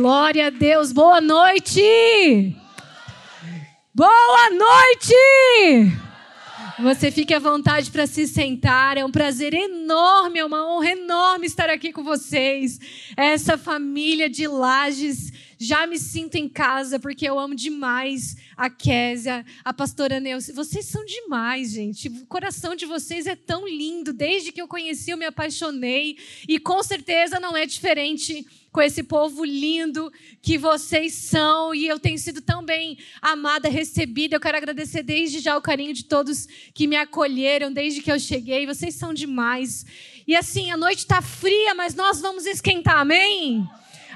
Glória a Deus. Boa noite. Boa noite. Você fique à vontade para se sentar. É um prazer enorme, é uma honra enorme estar aqui com vocês. Essa família de Lages já me sinto em casa porque eu amo demais a Késia, a pastora Neuci. Vocês são demais, gente. O coração de vocês é tão lindo. Desde que eu conheci, eu me apaixonei. E com certeza não é diferente com esse povo lindo que vocês são. E eu tenho sido tão bem amada, recebida. Eu quero agradecer desde já o carinho de todos que me acolheram desde que eu cheguei. Vocês são demais. E assim, a noite está fria, mas nós vamos esquentar, amém?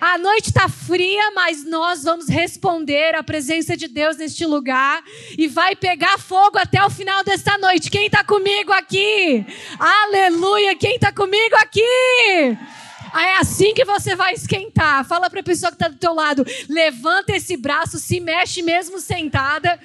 A noite está fria, mas nós vamos responder à presença de Deus neste lugar e vai pegar fogo até o final desta noite. Quem está comigo aqui? Aleluia! Quem está comigo aqui? É assim que você vai esquentar. Fala para a pessoa que está do teu lado, levanta esse braço, se mexe mesmo sentada,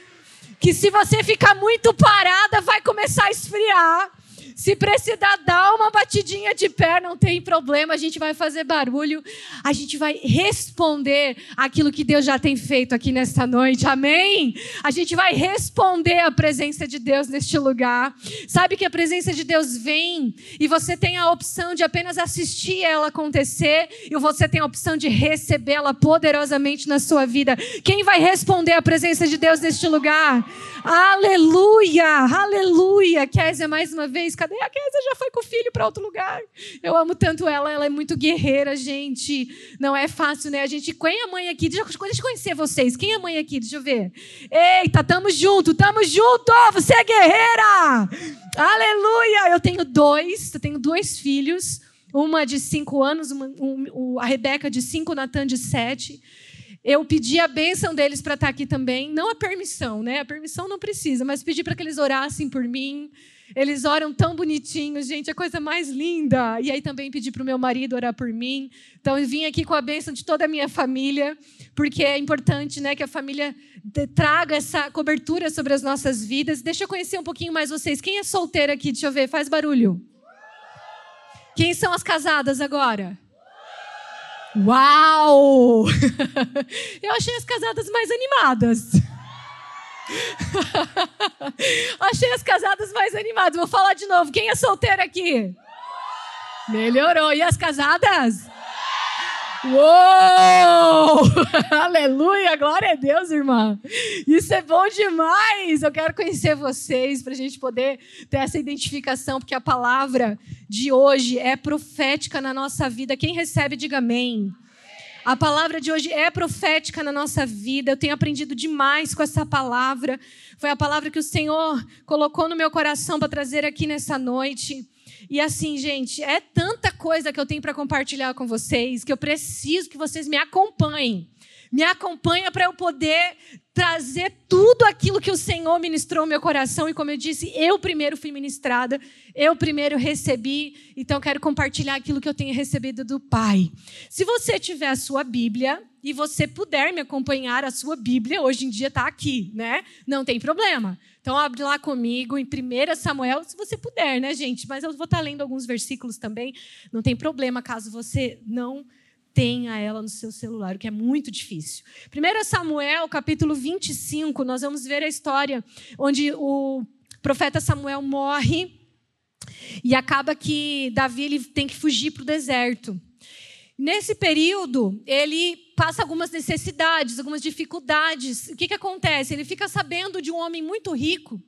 que se você ficar muito parada, vai começar a esfriar. Se precisar dar uma batidinha de pé, não tem problema, a gente vai fazer barulho, a gente vai responder aquilo que Deus já tem feito aqui nesta noite, amém? A gente vai responder à presença de Deus neste lugar. Sabe que a presença de Deus vem e você tem a opção de apenas assistir ela acontecer e você tem a opção de recebê-la poderosamente na sua vida. Quem vai responder à presença de Deus neste lugar? Aleluia, aleluia. Kézia, mais uma vez, cadê a Kézia? Já foi com o filho para outro lugar. Eu amo tanto ela, ela é muito guerreira, gente. Não é fácil, né? A gente, quem é mãe aqui? Deixa, eu conhecer vocês. Quem é mãe aqui? Deixa eu ver. Eita, tamo junto, tamo junto. Você é guerreira. Aleluia. Eu tenho dois, eu tenho dois filhos. Uma de cinco anos, uma, um, a Rebeca de cinco, o Natan de sete. Eu pedi a bênção deles para estar aqui também, não a permissão, né? A permissão não precisa, mas pedi para que eles orassem por mim. Eles oram tão bonitinhos, gente, a coisa mais linda. E aí também pedi para o meu marido orar por mim. Então eu vim aqui com a bênção de toda a minha família, porque é importante, né, que a família traga essa cobertura sobre as nossas vidas. Deixa eu conhecer um pouquinho mais vocês. Quem é solteiro aqui? Deixa eu ver, faz barulho. Quem são as casadas agora? Uau! Eu achei as casadas mais animadas. achei as casadas mais animadas. Vou falar de novo. Quem é solteiro aqui? Melhorou. E as casadas? Uou! Aleluia! Glória a Deus, irmã! Isso é bom demais! Eu quero conhecer vocês para a gente poder ter essa identificação, porque a palavra de hoje é profética na nossa vida. Quem recebe, diga amém. A palavra de hoje é profética na nossa vida. Eu tenho aprendido demais com essa palavra. Foi a palavra que o Senhor colocou no meu coração para trazer aqui nessa noite. E assim, gente, é tanta coisa que eu tenho para compartilhar com vocês que eu preciso que vocês me acompanhem. Me acompanha para eu poder trazer tudo aquilo que o Senhor ministrou no meu coração. E como eu disse, eu primeiro fui ministrada, eu primeiro recebi, então quero compartilhar aquilo que eu tenho recebido do Pai. Se você tiver a sua Bíblia e você puder me acompanhar, a sua Bíblia hoje em dia está aqui, né? Não tem problema. Então, abre lá comigo em 1 Samuel, se você puder, né, gente? Mas eu vou estar lendo alguns versículos também. Não tem problema caso você não tenha ela no seu celular, o que é muito difícil. 1 Samuel, capítulo 25, nós vamos ver a história onde o profeta Samuel morre e acaba que Davi ele tem que fugir para o deserto. Nesse período, ele passa algumas necessidades, algumas dificuldades. O que, que acontece? Ele fica sabendo de um homem muito rico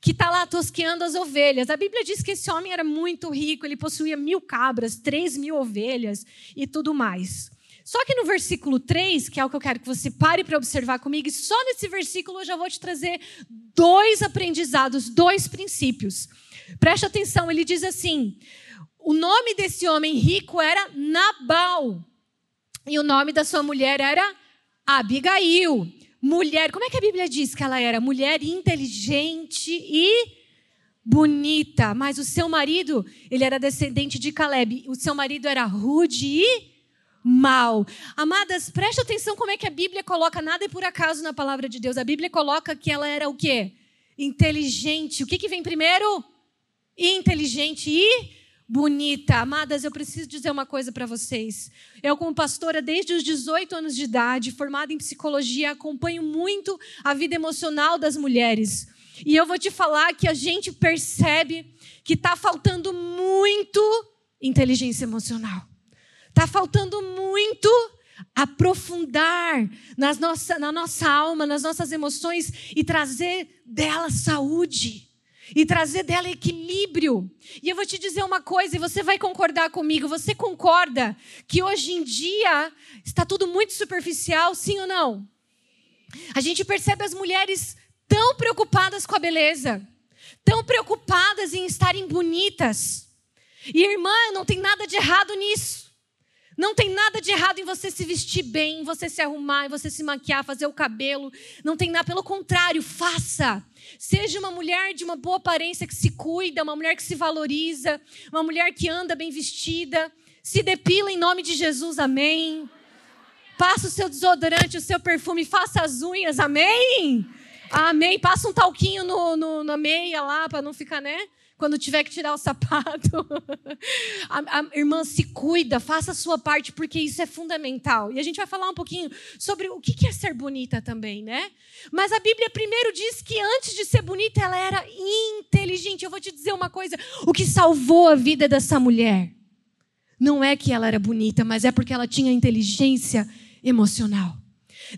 que está lá tosqueando as ovelhas. A Bíblia diz que esse homem era muito rico, ele possuía mil cabras, três mil ovelhas e tudo mais. Só que no versículo 3, que é o que eu quero que você pare para observar comigo, e só nesse versículo eu já vou te trazer dois aprendizados, dois princípios. Preste atenção, ele diz assim: o nome desse homem rico era Nabal. E o nome da sua mulher era Abigail. Mulher, como é que a Bíblia diz que ela era? Mulher inteligente e bonita. Mas o seu marido, ele era descendente de Caleb. O seu marido era rude e mal. Amadas, preste atenção como é que a Bíblia coloca nada é por acaso na palavra de Deus. A Bíblia coloca que ela era o quê? Inteligente. O que, que vem primeiro? Inteligente e bonita. Amadas, eu preciso dizer uma coisa para vocês. Eu, como pastora desde os 18 anos de idade, formada em psicologia, acompanho muito a vida emocional das mulheres. E eu vou te falar que a gente percebe que está faltando muito inteligência emocional. Está faltando muito aprofundar nas nossa, na nossa alma, nas nossas emoções e trazer dela saúde e trazer dela equilíbrio. E eu vou te dizer uma coisa, e você vai concordar comigo. Você concorda que hoje em dia está tudo muito superficial, sim ou não? A gente percebe as mulheres tão preocupadas com a beleza, tão preocupadas em estarem bonitas. E irmã, não tem nada de errado nisso. Não tem nada de errado em você se vestir bem, em você se arrumar, em você se maquiar, fazer o cabelo. Não tem nada, pelo contrário, faça. Seja uma mulher de uma boa aparência que se cuida, uma mulher que se valoriza, uma mulher que anda bem vestida. Se depila em nome de Jesus, amém. Passa o seu desodorante, o seu perfume, faça as unhas, amém. Amém. Passa um talquinho no, no na meia lá, para não ficar, né? Quando tiver que tirar o sapato. a, a, irmã, se cuida, faça a sua parte, porque isso é fundamental. E a gente vai falar um pouquinho sobre o que é ser bonita também, né? Mas a Bíblia primeiro diz que antes de ser bonita, ela era inteligente. Eu vou te dizer uma coisa: o que salvou a vida dessa mulher não é que ela era bonita, mas é porque ela tinha inteligência emocional.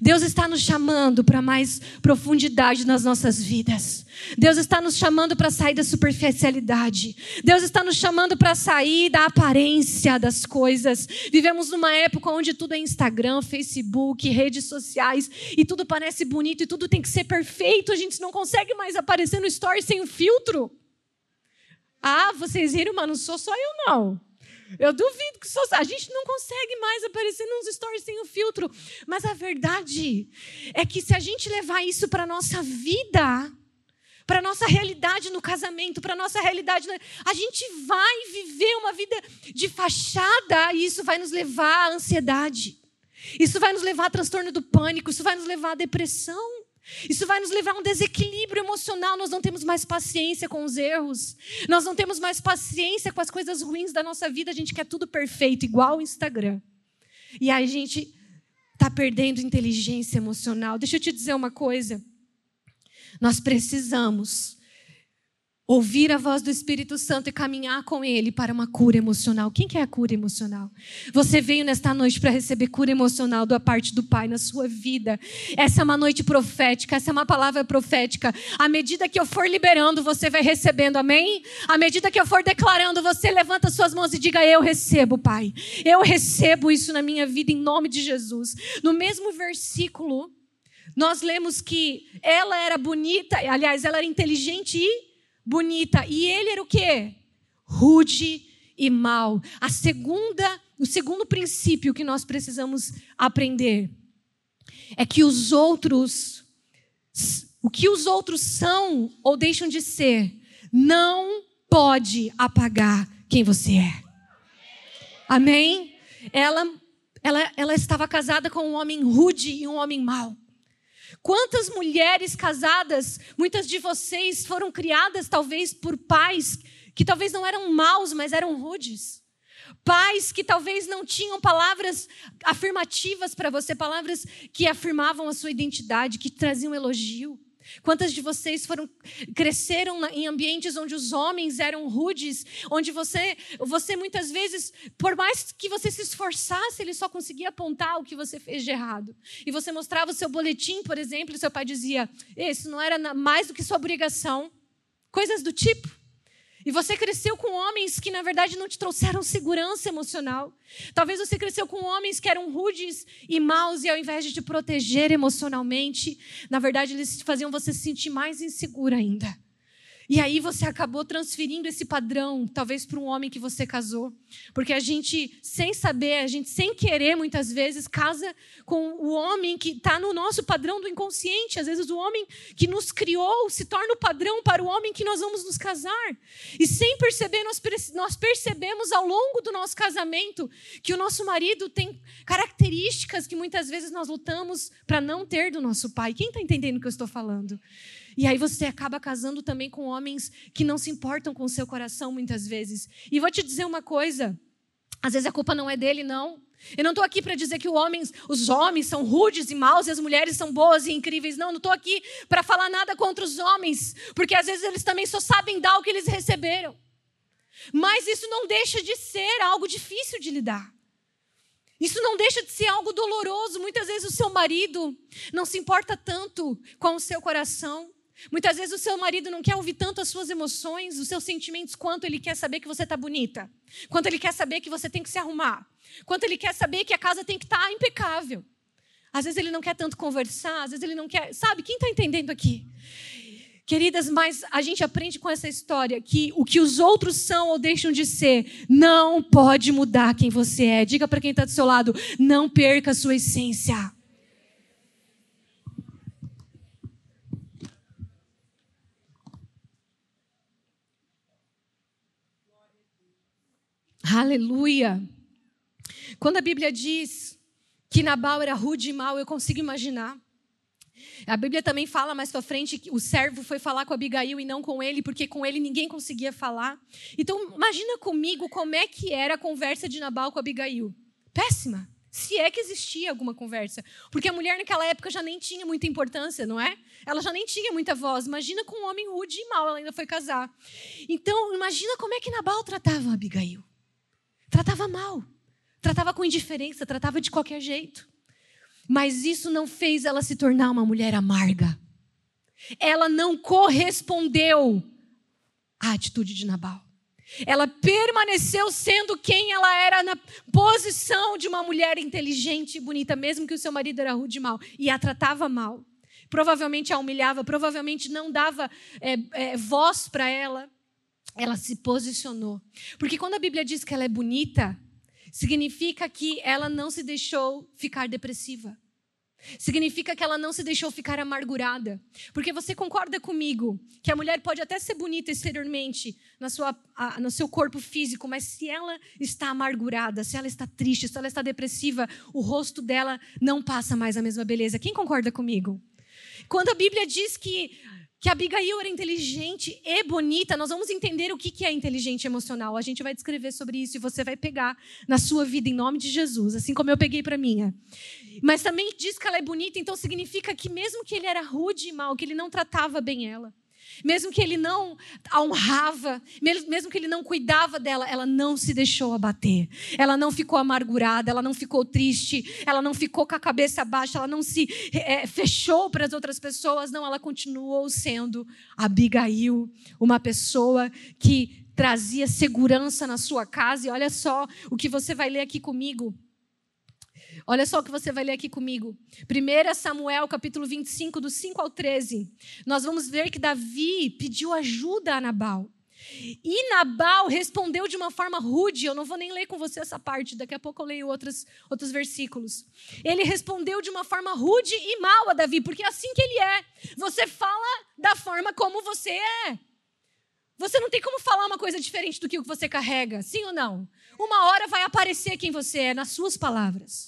Deus está nos chamando para mais profundidade nas nossas vidas. Deus está nos chamando para sair da superficialidade. Deus está nos chamando para sair da aparência das coisas. Vivemos numa época onde tudo é Instagram, Facebook, redes sociais e tudo parece bonito e tudo tem que ser perfeito. A gente não consegue mais aparecer no story sem o filtro. Ah, vocês viram, mas não sou só eu não. Eu duvido que a gente não consegue mais aparecer nos stories sem o filtro. Mas a verdade é que se a gente levar isso para nossa vida, para nossa realidade no casamento, para nossa realidade, a gente vai viver uma vida de fachada e isso vai nos levar à ansiedade. Isso vai nos levar a transtorno do pânico, isso vai nos levar à depressão. Isso vai nos levar a um desequilíbrio emocional. Nós não temos mais paciência com os erros. Nós não temos mais paciência com as coisas ruins da nossa vida. A gente quer tudo perfeito, igual o Instagram. E aí a gente está perdendo inteligência emocional. Deixa eu te dizer uma coisa. Nós precisamos ouvir a voz do Espírito Santo e caminhar com Ele para uma cura emocional. Quem quer a cura emocional? Você veio nesta noite para receber cura emocional da parte do Pai na sua vida. Essa é uma noite profética, essa é uma palavra profética. À medida que eu for liberando, você vai recebendo, amém? À medida que eu for declarando, você levanta suas mãos e diga: Eu recebo, Pai. Eu recebo isso na minha vida em nome de Jesus. No mesmo versículo, nós lemos que ela era bonita, aliás, ela era inteligente e bonita. E ele era o quê? Rude e mal. A segunda, o segundo princípio que nós precisamos aprender é que os outros o que os outros são ou deixam de ser não pode apagar quem você é. Amém? Ela, ela, ela estava casada com um homem rude e um homem mau. Quantas mulheres casadas, muitas de vocês foram criadas talvez por pais que talvez não eram maus, mas eram rudes. Pais que talvez não tinham palavras afirmativas para você, palavras que afirmavam a sua identidade, que traziam elogio. Quantas de vocês foram cresceram em ambientes onde os homens eram rudes, onde você, você muitas vezes, por mais que você se esforçasse, ele só conseguia apontar o que você fez de errado. E você mostrava o seu boletim, por exemplo, e seu pai dizia: "Isso não era mais do que sua obrigação". Coisas do tipo. E você cresceu com homens que, na verdade, não te trouxeram segurança emocional. Talvez você cresceu com homens que eram rudes e maus, e ao invés de te proteger emocionalmente, na verdade, eles faziam você se sentir mais insegura ainda. E aí você acabou transferindo esse padrão, talvez para um homem que você casou. Porque a gente, sem saber, a gente sem querer, muitas vezes, casa com o homem que está no nosso padrão do inconsciente. Às vezes, o homem que nos criou se torna o padrão para o homem que nós vamos nos casar. E sem perceber, nós, nós percebemos ao longo do nosso casamento que o nosso marido tem características que muitas vezes nós lutamos para não ter do nosso pai. Quem está entendendo o que eu estou falando? E aí você acaba casando também com homens que não se importam com o seu coração muitas vezes. E vou te dizer uma coisa: às vezes a culpa não é dele, não. Eu não estou aqui para dizer que homens, os homens são rudes e maus e as mulheres são boas e incríveis. Não, não estou aqui para falar nada contra os homens, porque às vezes eles também só sabem dar o que eles receberam. Mas isso não deixa de ser algo difícil de lidar. Isso não deixa de ser algo doloroso. Muitas vezes o seu marido não se importa tanto com o seu coração. Muitas vezes o seu marido não quer ouvir tanto as suas emoções, os seus sentimentos, quanto ele quer saber que você está bonita, quanto ele quer saber que você tem que se arrumar, quanto ele quer saber que a casa tem que estar tá impecável. Às vezes ele não quer tanto conversar, às vezes ele não quer. Sabe, quem está entendendo aqui? Queridas, mas a gente aprende com essa história que o que os outros são ou deixam de ser não pode mudar quem você é. Diga para quem está do seu lado: não perca a sua essência. Aleluia. Quando a Bíblia diz que Nabal era rude e mau, eu consigo imaginar. A Bíblia também fala mais para frente que o servo foi falar com Abigail e não com ele, porque com ele ninguém conseguia falar. Então, imagina comigo como é que era a conversa de Nabal com Abigail. Péssima. Se é que existia alguma conversa. Porque a mulher naquela época já nem tinha muita importância, não é? Ela já nem tinha muita voz. Imagina com um homem rude e mal, ela ainda foi casar. Então, imagina como é que Nabal tratava Abigail. Tratava mal. Tratava com indiferença, tratava de qualquer jeito. Mas isso não fez ela se tornar uma mulher amarga. Ela não correspondeu à atitude de Nabal. Ela permaneceu sendo quem ela era na posição de uma mulher inteligente e bonita, mesmo que o seu marido era rude e mal, e a tratava mal. Provavelmente a humilhava, provavelmente não dava é, é, voz para ela. Ela se posicionou. Porque quando a Bíblia diz que ela é bonita, significa que ela não se deixou ficar depressiva. Significa que ela não se deixou ficar amargurada. Porque você concorda comigo que a mulher pode até ser bonita exteriormente, na sua, a, no seu corpo físico, mas se ela está amargurada, se ela está triste, se ela está depressiva, o rosto dela não passa mais a mesma beleza. Quem concorda comigo? Quando a Bíblia diz que que Abigail era inteligente e bonita, nós vamos entender o que é inteligente emocional. A gente vai descrever sobre isso e você vai pegar na sua vida em nome de Jesus, assim como eu peguei para minha. Mas também diz que ela é bonita, então significa que mesmo que ele era rude e mal, que ele não tratava bem ela, mesmo que ele não a honrava, mesmo que ele não cuidava dela, ela não se deixou abater. Ela não ficou amargurada, ela não ficou triste, ela não ficou com a cabeça baixa, ela não se é, fechou para as outras pessoas, não, ela continuou sendo Abigail, uma pessoa que trazia segurança na sua casa. E olha só o que você vai ler aqui comigo. Olha só o que você vai ler aqui comigo. 1 Samuel, capítulo 25, do 5 ao 13. Nós vamos ver que Davi pediu ajuda a Nabal. E Nabal respondeu de uma forma rude. Eu não vou nem ler com você essa parte, daqui a pouco eu leio outros, outros versículos. Ele respondeu de uma forma rude e mal a Davi, porque é assim que ele é. Você fala da forma como você é. Você não tem como falar uma coisa diferente do que o que você carrega, sim ou não? Uma hora vai aparecer quem você é nas suas palavras.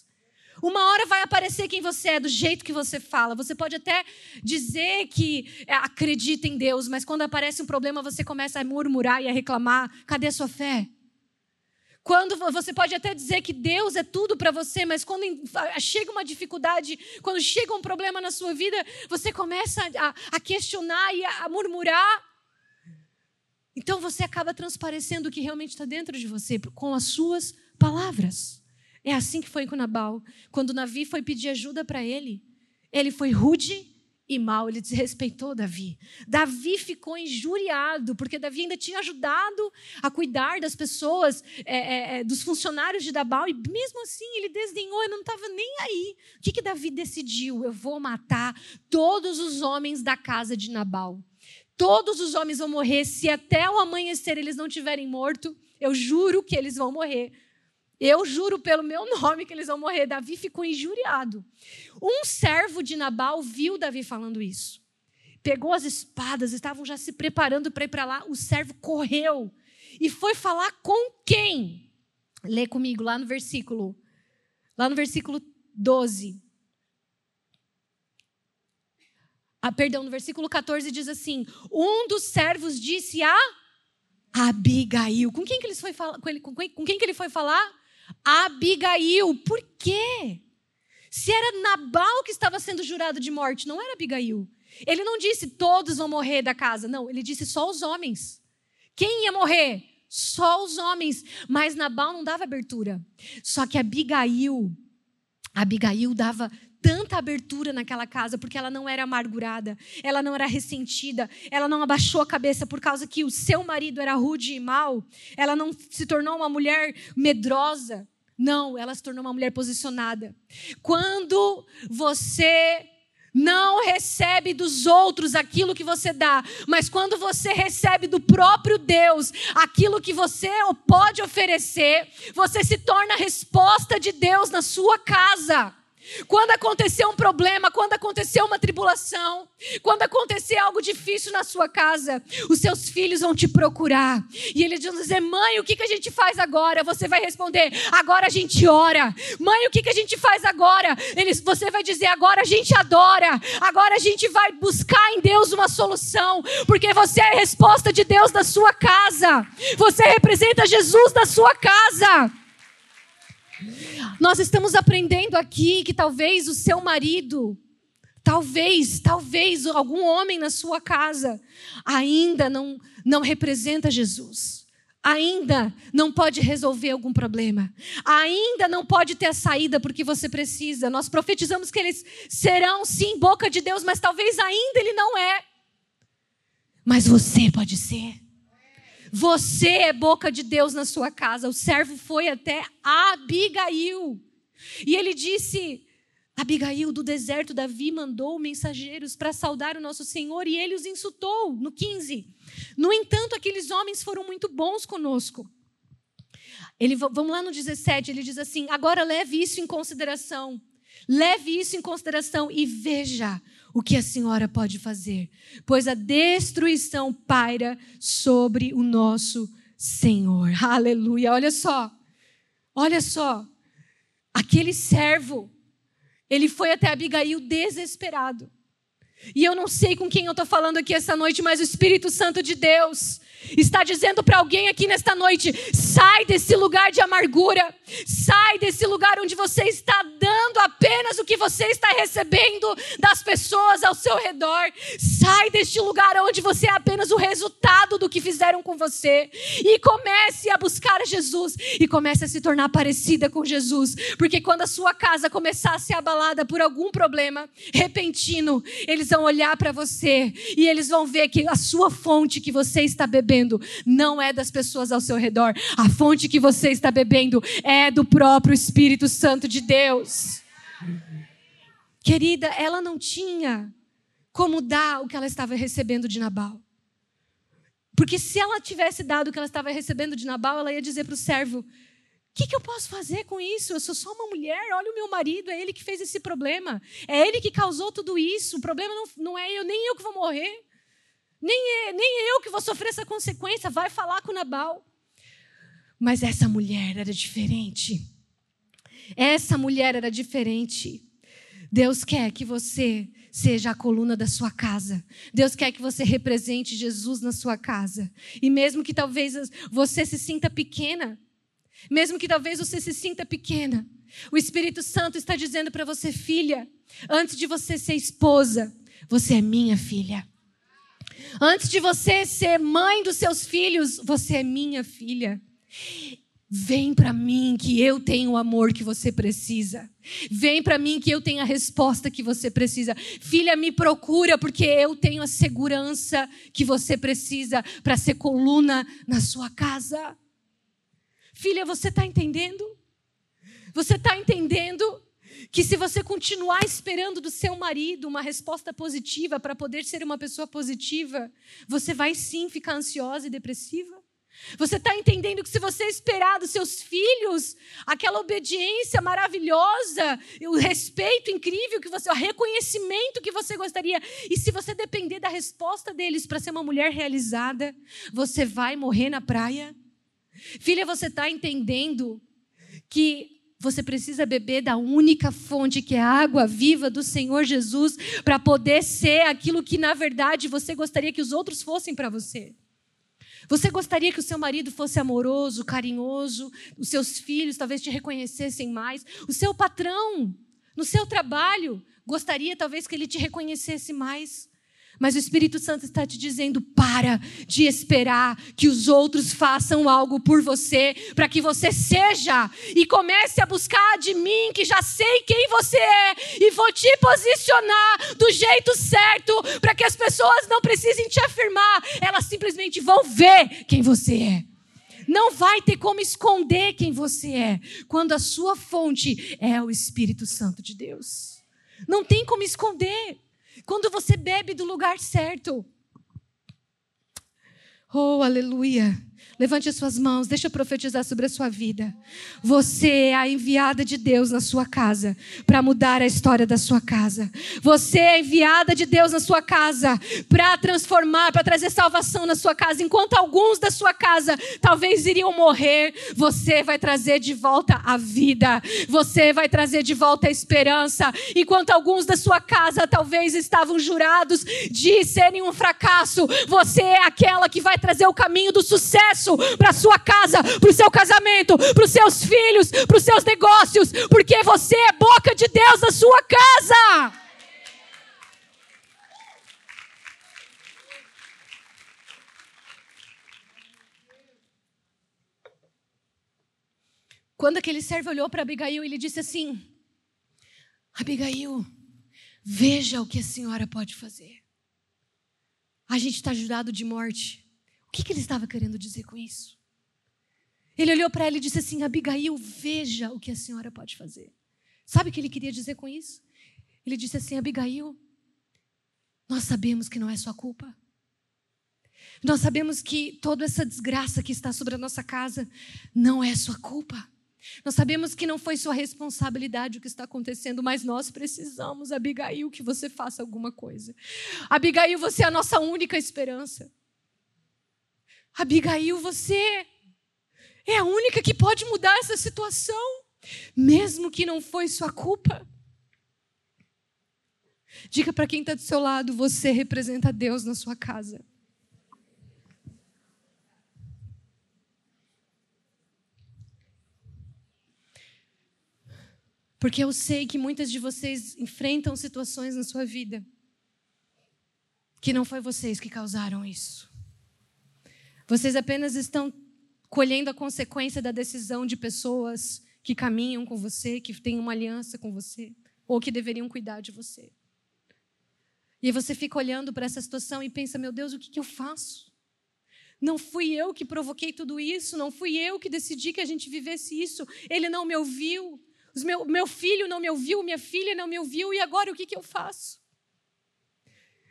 Uma hora vai aparecer quem você é, do jeito que você fala. Você pode até dizer que é, acredita em Deus, mas quando aparece um problema, você começa a murmurar e a reclamar. Cadê a sua fé? Quando você pode até dizer que Deus é tudo para você, mas quando chega uma dificuldade, quando chega um problema na sua vida, você começa a, a questionar e a, a murmurar. Então você acaba transparecendo o que realmente está dentro de você com as suas palavras. É assim que foi com Nabal. Quando Navi foi pedir ajuda para ele, ele foi rude e mal, ele desrespeitou Davi. Davi ficou injuriado, porque Davi ainda tinha ajudado a cuidar das pessoas, é, é, é dos funcionários de Nabal, e mesmo assim ele desdenhou, ele não estava nem aí. O que, que Davi decidiu? Eu vou matar todos os homens da casa de Nabal. Todos os homens vão morrer, se até o amanhecer eles não tiverem morto, eu juro que eles vão morrer eu juro pelo meu nome que eles vão morrer. Davi ficou injuriado. Um servo de Nabal viu Davi falando isso. Pegou as espadas, estavam já se preparando para ir para lá. O servo correu e foi falar com quem? Lê comigo lá no versículo, lá no versículo 12. Ah, perdão, no versículo 14 diz assim: Um dos servos disse a Abigail. Com quem que foi falar? Com, ele, com, com quem que ele foi falar? Abigail. Por quê? Se era Nabal que estava sendo jurado de morte, não era Abigail. Ele não disse todos vão morrer da casa, não, ele disse só os homens. Quem ia morrer? Só os homens. Mas Nabal não dava abertura. Só que Abigail, Abigail dava tanta abertura naquela casa, porque ela não era amargurada, ela não era ressentida, ela não abaixou a cabeça por causa que o seu marido era rude e mau, ela não se tornou uma mulher medrosa. Não, ela se tornou uma mulher posicionada. Quando você não recebe dos outros aquilo que você dá, mas quando você recebe do próprio Deus aquilo que você pode oferecer, você se torna a resposta de Deus na sua casa. Quando acontecer um problema, quando acontecer uma tribulação, quando acontecer algo difícil na sua casa, os seus filhos vão te procurar. E eles vão dizer: Mãe, o que, que a gente faz agora? Você vai responder: Agora a gente ora. Mãe, o que, que a gente faz agora? Eles, você vai dizer: Agora a gente adora. Agora a gente vai buscar em Deus uma solução. Porque você é a resposta de Deus da sua casa. Você representa Jesus da sua casa. Nós estamos aprendendo aqui que talvez o seu marido, talvez, talvez algum homem na sua casa ainda não, não representa Jesus. Ainda não pode resolver algum problema. Ainda não pode ter a saída porque você precisa. Nós profetizamos que eles serão sim boca de Deus, mas talvez ainda ele não é. Mas você pode ser. Você é boca de Deus na sua casa. O servo foi até Abigail. E ele disse: Abigail, do deserto, Davi mandou mensageiros para saudar o nosso Senhor e ele os insultou. No 15. No entanto, aqueles homens foram muito bons conosco. Ele, vamos lá no 17, ele diz assim: agora leve isso em consideração. Leve isso em consideração e veja o que a senhora pode fazer, pois a destruição paira sobre o nosso Senhor. Aleluia. Olha só. Olha só. Aquele servo, ele foi até Abigail desesperado. E eu não sei com quem eu estou falando aqui essa noite, mas o Espírito Santo de Deus está dizendo para alguém aqui nesta noite: sai desse lugar de amargura, sai desse lugar onde você está dando apenas o que você está recebendo das pessoas ao seu redor, sai deste lugar onde você é apenas o resultado do que fizeram com você e comece a buscar Jesus e comece a se tornar parecida com Jesus, porque quando a sua casa começar a ser abalada por algum problema repentino, eles vão olhar para você e eles vão ver que a sua fonte que você está bebendo não é das pessoas ao seu redor. A fonte que você está bebendo é do próprio Espírito Santo de Deus. Querida, ela não tinha como dar o que ela estava recebendo de Nabal. Porque se ela tivesse dado o que ela estava recebendo de Nabal, ela ia dizer para o servo: que, que, eu posso fazer com isso? Eu sou só uma mulher, olha o meu marido, é ele que fez esse problema. É ele que causou tudo isso. O problema não, não é eu, nem eu que vou morrer. Nem, é, nem eu que vou sofrer essa consequência. Vai falar com Nabal. Mas essa mulher era diferente. Essa mulher era diferente. Deus quer que você seja a coluna da sua casa. Deus quer que você represente Jesus na sua casa. E mesmo que talvez você se sinta pequena, mesmo que talvez você se sinta pequena, o Espírito Santo está dizendo para você, filha, antes de você ser esposa, você é minha filha. Antes de você ser mãe dos seus filhos, você é minha filha. Vem para mim que eu tenho o amor que você precisa. Vem para mim que eu tenho a resposta que você precisa. Filha, me procura porque eu tenho a segurança que você precisa para ser coluna na sua casa. Filha, você está entendendo? Você está entendendo que se você continuar esperando do seu marido uma resposta positiva para poder ser uma pessoa positiva, você vai sim ficar ansiosa e depressiva? Você está entendendo que se você esperar dos seus filhos aquela obediência maravilhosa, o respeito incrível que você, o reconhecimento que você gostaria, e se você depender da resposta deles para ser uma mulher realizada, você vai morrer na praia? Filha, você está entendendo que Você precisa beber da única fonte que é a água viva do Senhor Jesus para poder ser aquilo que na verdade você gostaria que os outros fossem para você. Você gostaria que o seu marido fosse amoroso, carinhoso, os seus filhos talvez te reconhecessem mais, o seu patrão no seu trabalho gostaria talvez que ele te reconhecesse mais. Mas o Espírito Santo está te dizendo: para de esperar que os outros façam algo por você, para que você seja e comece a buscar de mim, que já sei quem você é, e vou te posicionar do jeito certo, para que as pessoas não precisem te afirmar, elas simplesmente vão ver quem você é. Não vai ter como esconder quem você é, quando a sua fonte é o Espírito Santo de Deus. Não tem como esconder. Quando você bebe do lugar certo. Oh, aleluia. Levante as suas mãos, deixa eu profetizar sobre a sua vida. Você é a enviada de Deus na sua casa para mudar a história da sua casa. Você é a enviada de Deus na sua casa para transformar, para trazer salvação na sua casa. Enquanto alguns da sua casa talvez iriam morrer, você vai trazer de volta a vida. Você vai trazer de volta a esperança. Enquanto alguns da sua casa talvez estavam jurados de serem um fracasso, você é aquela que vai trazer o caminho do sucesso para sua casa, para o seu casamento, para os seus filhos, para os seus negócios, porque você é boca de Deus na sua casa. Quando aquele servo olhou para Abigail, ele disse assim: Abigail, veja o que a senhora pode fazer. A gente está jurado de morte. O que, que ele estava querendo dizer com isso? Ele olhou para ela e disse assim: Abigail, veja o que a senhora pode fazer. Sabe o que ele queria dizer com isso? Ele disse assim: Abigail, nós sabemos que não é sua culpa. Nós sabemos que toda essa desgraça que está sobre a nossa casa não é sua culpa. Nós sabemos que não foi sua responsabilidade o que está acontecendo, mas nós precisamos, Abigail, que você faça alguma coisa. Abigail, você é a nossa única esperança. Abigail, você é a única que pode mudar essa situação, mesmo que não foi sua culpa. Diga para quem está do seu lado: você representa Deus na sua casa. Porque eu sei que muitas de vocês enfrentam situações na sua vida que não foi vocês que causaram isso. Vocês apenas estão colhendo a consequência da decisão de pessoas que caminham com você, que têm uma aliança com você, ou que deveriam cuidar de você. E você fica olhando para essa situação e pensa: meu Deus, o que, que eu faço? Não fui eu que provoquei tudo isso, não fui eu que decidi que a gente vivesse isso, ele não me ouviu, meu, meu filho não me ouviu, minha filha não me ouviu, e agora o que, que eu faço?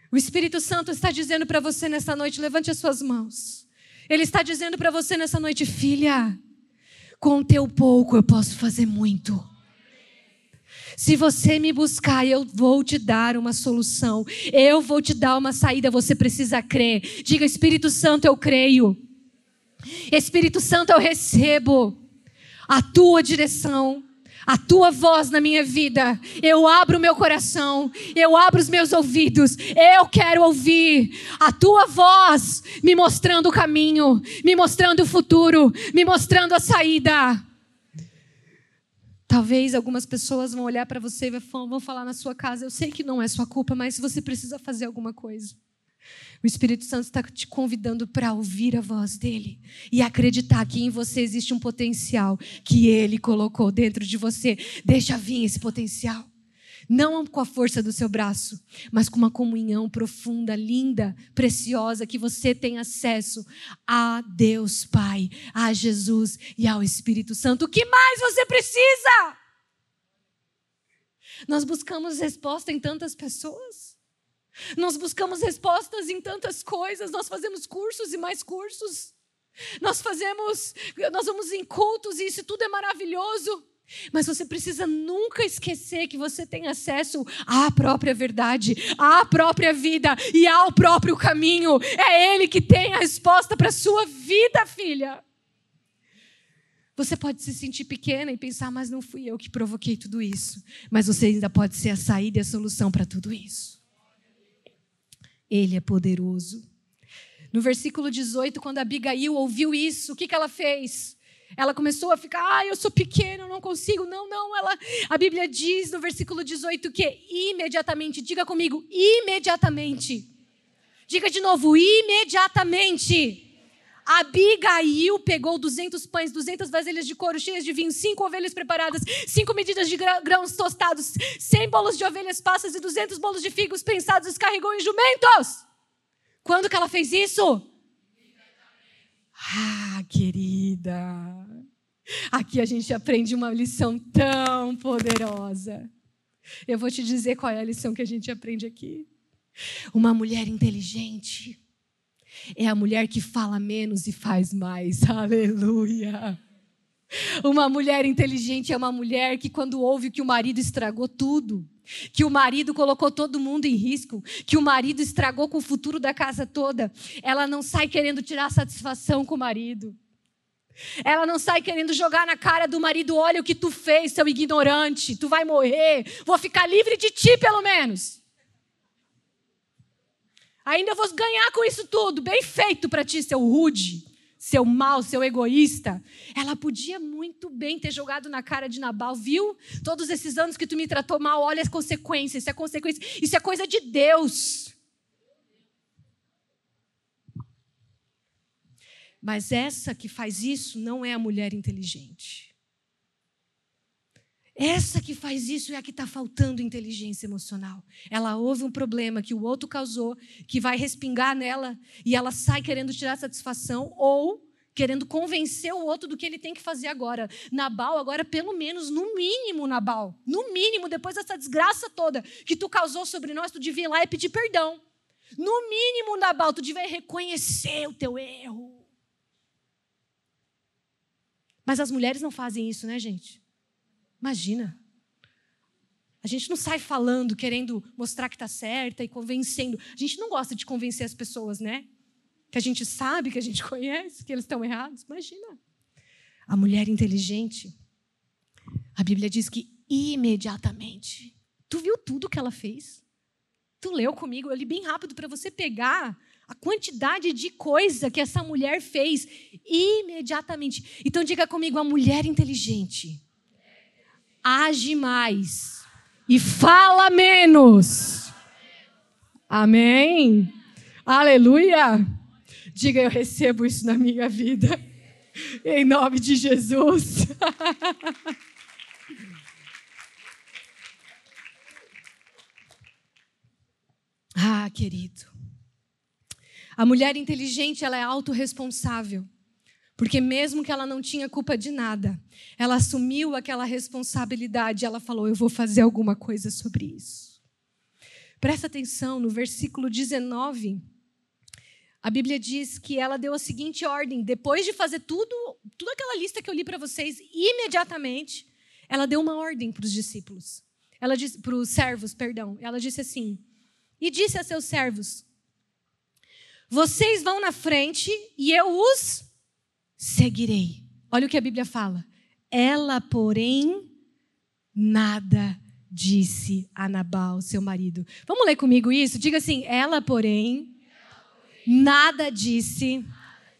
O Espírito Santo está dizendo para você nessa noite: levante as suas mãos. Ele está dizendo para você nessa noite, filha, com teu pouco eu posso fazer muito. Se você me buscar, eu vou te dar uma solução. Eu vou te dar uma saída. Você precisa crer. Diga, Espírito Santo, eu creio. Espírito Santo, eu recebo a tua direção a tua voz na minha vida. Eu abro o meu coração, eu abro os meus ouvidos. Eu quero ouvir a tua voz me mostrando o caminho, me mostrando o futuro, me mostrando a saída. Talvez algumas pessoas vão olhar para você e vão falar na sua casa: Eu sei que não é sua culpa, mas você precisa fazer alguma coisa. O Espírito Santo está te convidando para ouvir a voz dele e acreditar que em você existe um potencial que ele colocou dentro de você. Deixa vir esse potencial. Não com a força do seu braço, mas com uma comunhão profunda, linda, preciosa, que você tem acesso a Deus Pai, a Jesus e ao Espírito Santo. O que mais você precisa? Nós buscamos resposta em tantas pessoas. Nós buscamos respostas em tantas coisas, nós fazemos cursos e mais cursos. Nós fazemos, nós vamos em cultos e isso tudo é maravilhoso. Mas você precisa nunca esquecer que você tem acesso à própria verdade, à própria vida e ao próprio caminho. É Ele que tem a resposta para a sua vida, filha. Você pode se sentir pequena e pensar, mas não fui eu que provoquei tudo isso. Mas você ainda pode ser a saída e a solução para tudo isso. Ele é poderoso. No versículo 18, quando Abigail ouviu isso, o que, que ela fez? Ela começou a ficar, ah, eu sou pequena, eu não consigo. Não, não, ela, a Bíblia diz no versículo 18 que imediatamente, diga comigo, imediatamente. Diga de novo, imediatamente. Abigail pegou 200 pães, 200 vasilhas de couro cheias de vinho, cinco ovelhas preparadas, cinco medidas de grãos tostados, 100 bolos de ovelhas passas e 200 bolos de figos pensados, carregou em jumentos. Quando que ela fez isso? Ah, querida, aqui a gente aprende uma lição tão poderosa. Eu vou te dizer qual é a lição que a gente aprende aqui. Uma mulher inteligente é a mulher que fala menos e faz mais. Aleluia. Uma mulher inteligente é uma mulher que, quando ouve que o marido estragou tudo, que o marido colocou todo mundo em risco, que o marido estragou com o futuro da casa toda, ela não sai querendo tirar satisfação com o marido. Ela não sai querendo jogar na cara do marido: olha o que tu fez, seu ignorante, tu vai morrer, vou ficar livre de ti pelo menos. Ainda vou ganhar com isso tudo, bem feito para ti, seu rude seu mal, seu egoísta. Ela podia muito bem ter jogado na cara de Nabal, viu? Todos esses anos que tu me tratou mal, olha as consequências, isso é consequência, isso é coisa de Deus. Mas essa que faz isso não é a mulher inteligente. Essa que faz isso é a que está faltando inteligência emocional. Ela ouve um problema que o outro causou, que vai respingar nela, e ela sai querendo tirar satisfação ou querendo convencer o outro do que ele tem que fazer agora. Nabal, agora, pelo menos, no mínimo, Nabal, no mínimo, depois dessa desgraça toda que tu causou sobre nós, tu devia ir lá e pedir perdão. No mínimo, Nabal, tu devia reconhecer o teu erro. Mas as mulheres não fazem isso, né, gente? Imagina. A gente não sai falando, querendo mostrar que está certa e convencendo. A gente não gosta de convencer as pessoas, né? Que a gente sabe, que a gente conhece, que eles estão errados. Imagina. A mulher inteligente, a Bíblia diz que imediatamente. Tu viu tudo que ela fez? Tu leu comigo? Eu li bem rápido para você pegar a quantidade de coisa que essa mulher fez imediatamente. Então diga comigo, a mulher inteligente age mais e fala menos. Amém? Aleluia! Diga, eu recebo isso na minha vida. Em nome de Jesus. ah, querido. A mulher inteligente, ela é autorresponsável. Porque mesmo que ela não tinha culpa de nada, ela assumiu aquela responsabilidade, ela falou: "Eu vou fazer alguma coisa sobre isso". Presta atenção no versículo 19. A Bíblia diz que ela deu a seguinte ordem: depois de fazer tudo, toda aquela lista que eu li para vocês, imediatamente, ela deu uma ordem para os discípulos. Ela disse para os servos, perdão. Ela disse assim: "E disse a seus servos: Vocês vão na frente e eu os seguirei. Olha o que a Bíblia fala. Ela, porém, nada disse a Nabal, seu marido. Vamos ler comigo isso? Diga assim: ela, porém, nada disse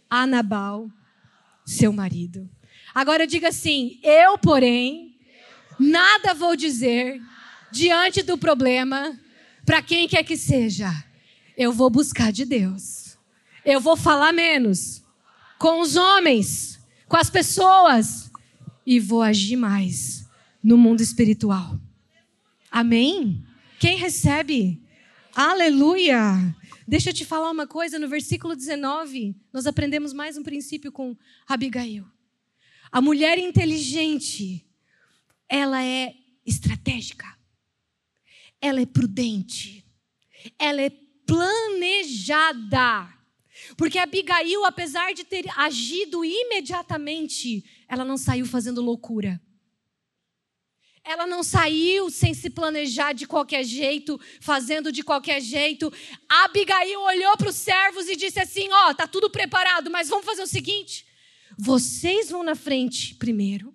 a Nabal, seu marido. Agora diga assim: eu, porém, nada vou dizer diante do problema para quem quer que seja. Eu vou buscar de Deus. Eu vou falar menos com os homens, com as pessoas e vou agir mais no mundo espiritual. Amém? Quem recebe? Aleluia! Deixa eu te falar uma coisa, no versículo 19, nós aprendemos mais um princípio com Abigail. A mulher inteligente, ela é estratégica, ela é prudente, ela é planejada. Porque Abigail, apesar de ter agido imediatamente, ela não saiu fazendo loucura. Ela não saiu sem se planejar de qualquer jeito, fazendo de qualquer jeito. Abigail olhou para os servos e disse assim: Ó, oh, tá tudo preparado, mas vamos fazer o seguinte: vocês vão na frente primeiro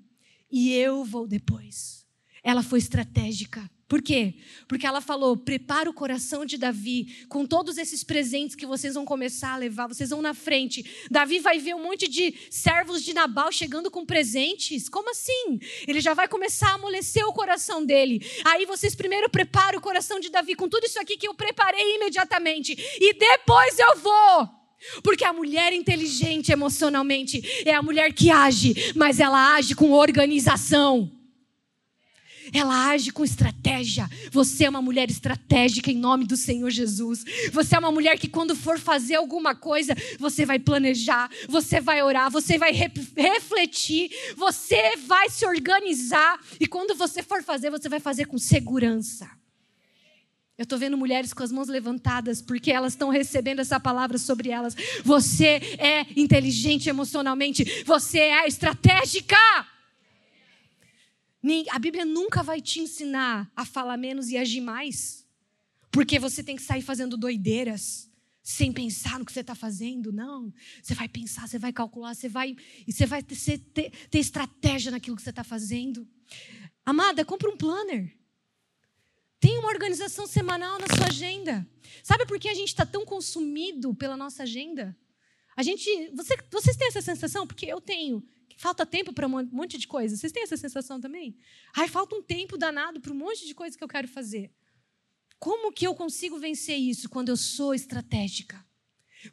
e eu vou depois. Ela foi estratégica. Por quê? Porque ela falou: prepara o coração de Davi com todos esses presentes que vocês vão começar a levar, vocês vão na frente. Davi vai ver um monte de servos de Nabal chegando com presentes. Como assim? Ele já vai começar a amolecer o coração dele. Aí vocês primeiro preparam o coração de Davi com tudo isso aqui que eu preparei imediatamente. E depois eu vou. Porque a mulher inteligente emocionalmente é a mulher que age, mas ela age com organização. Ela age com estratégia. Você é uma mulher estratégica em nome do Senhor Jesus. Você é uma mulher que, quando for fazer alguma coisa, você vai planejar, você vai orar, você vai re refletir, você vai se organizar. E quando você for fazer, você vai fazer com segurança. Eu estou vendo mulheres com as mãos levantadas porque elas estão recebendo essa palavra sobre elas. Você é inteligente emocionalmente, você é estratégica. A Bíblia nunca vai te ensinar a falar menos e agir mais, porque você tem que sair fazendo doideiras, sem pensar no que você está fazendo. Não. Você vai pensar, você vai calcular, você vai. E você vai ter, ter, ter estratégia naquilo que você está fazendo. Amada, compra um planner. Tem uma organização semanal na sua agenda. Sabe por que a gente está tão consumido pela nossa agenda? A gente, você, vocês têm essa sensação? Porque eu tenho. Falta tempo para um monte de coisa. Vocês têm essa sensação também? Ai, falta um tempo danado para um monte de coisa que eu quero fazer. Como que eu consigo vencer isso quando eu sou estratégica?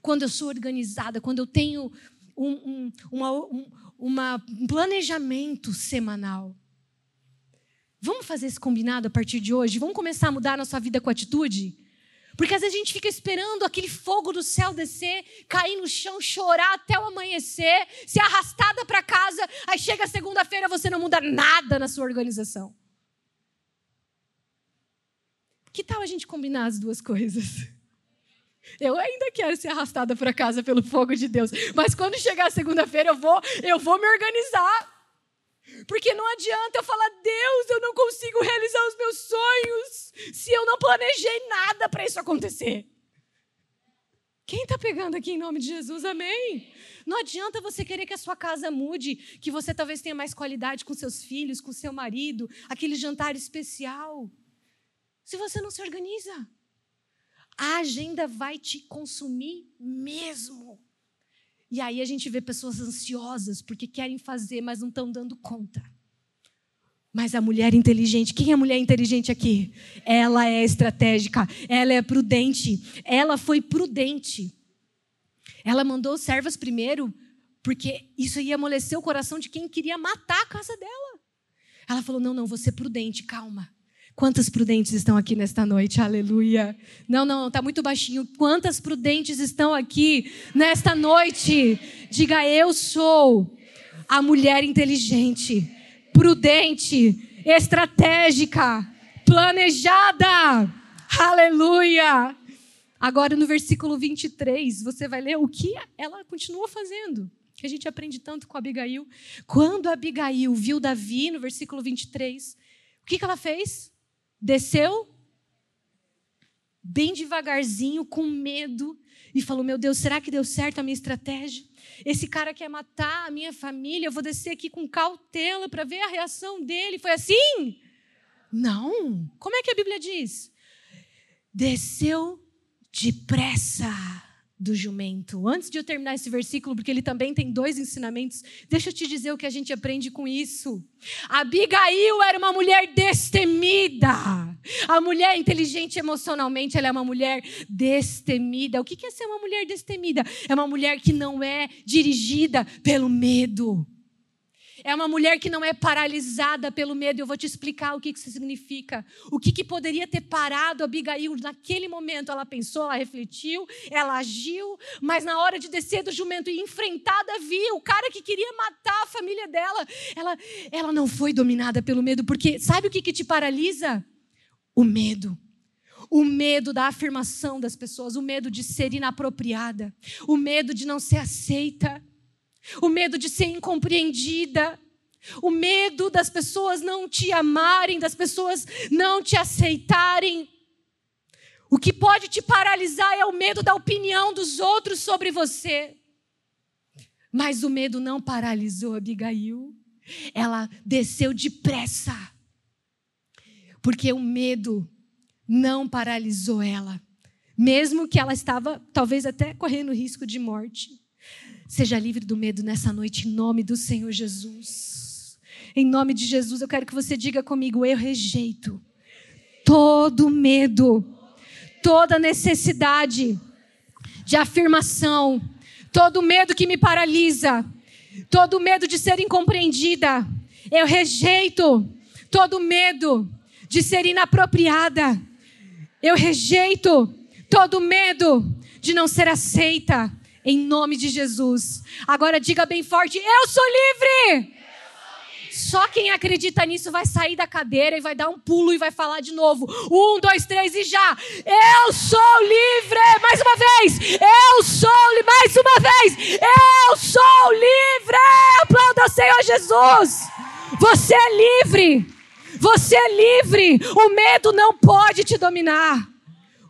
Quando eu sou organizada? Quando eu tenho um, um, uma, um, uma, um planejamento semanal? Vamos fazer esse combinado a partir de hoje? Vamos começar a mudar a nossa vida com atitude? Porque às vezes a gente fica esperando aquele fogo do céu descer, cair no chão, chorar até o amanhecer, ser arrastada para casa, aí chega segunda-feira você não muda nada na sua organização. Que tal a gente combinar as duas coisas? Eu ainda quero ser arrastada para casa pelo fogo de Deus, mas quando chegar segunda-feira eu vou, eu vou me organizar. Porque não adianta eu falar, Deus, eu não consigo realizar os meus sonhos se eu não planejei nada para isso acontecer. Quem está pegando aqui em nome de Jesus? Amém? Não adianta você querer que a sua casa mude, que você talvez tenha mais qualidade com seus filhos, com seu marido, aquele jantar especial. Se você não se organiza, a agenda vai te consumir mesmo. E aí a gente vê pessoas ansiosas porque querem fazer, mas não estão dando conta. Mas a mulher inteligente, quem é a mulher inteligente aqui? Ela é estratégica, ela é prudente, ela foi prudente. Ela mandou servas primeiro, porque isso ia amolecer o coração de quem queria matar a casa dela. Ela falou: não, não, vou ser prudente, calma. Quantas prudentes estão aqui nesta noite? Aleluia. Não, não, está muito baixinho. Quantas prudentes estão aqui nesta noite? Diga, eu sou a mulher inteligente, prudente, estratégica, planejada. Aleluia. Agora no versículo 23, você vai ler o que ela continua fazendo. Que a gente aprende tanto com Abigail. Quando Abigail viu Davi, no versículo 23, o que, que ela fez? Desceu bem devagarzinho, com medo, e falou: Meu Deus, será que deu certo a minha estratégia? Esse cara quer matar a minha família, eu vou descer aqui com cautela para ver a reação dele. Foi assim? Não. Como é que a Bíblia diz? Desceu depressa do jumento. Antes de eu terminar esse versículo, porque ele também tem dois ensinamentos, deixa eu te dizer o que a gente aprende com isso. Abigail era uma mulher destemida. A mulher inteligente emocionalmente, ela é uma mulher destemida. O que é ser uma mulher destemida? É uma mulher que não é dirigida pelo medo. É uma mulher que não é paralisada pelo medo. Eu vou te explicar o que isso significa. O que, que poderia ter parado Abigail naquele momento? Ela pensou, ela refletiu, ela agiu, mas na hora de descer do jumento e enfrentar Davi, o cara que queria matar a família dela, ela, ela não foi dominada pelo medo, porque sabe o que, que te paralisa? O medo o medo da afirmação das pessoas, o medo de ser inapropriada, o medo de não ser aceita, o medo de ser incompreendida, o medo das pessoas não te amarem, das pessoas não te aceitarem. O que pode te paralisar é o medo da opinião dos outros sobre você. Mas o medo não paralisou Abigail. Ela desceu depressa. Porque o medo não paralisou ela. Mesmo que ela estava, talvez até correndo risco de morte. Seja livre do medo nessa noite, em nome do Senhor Jesus. Em nome de Jesus, eu quero que você diga comigo: eu rejeito todo medo, toda necessidade de afirmação, todo medo que me paralisa, todo medo de ser incompreendida. Eu rejeito todo medo de ser inapropriada. Eu rejeito todo medo de não ser aceita. Em nome de Jesus. Agora diga bem forte: Eu sou livre! Só quem acredita nisso vai sair da cadeira e vai dar um pulo e vai falar de novo. Um, dois, três e já. Eu sou livre. Mais uma vez. Eu sou livre. Mais uma vez. Eu sou livre. Aplauda o Senhor Jesus. Você é livre. Você é livre. O medo não pode te dominar.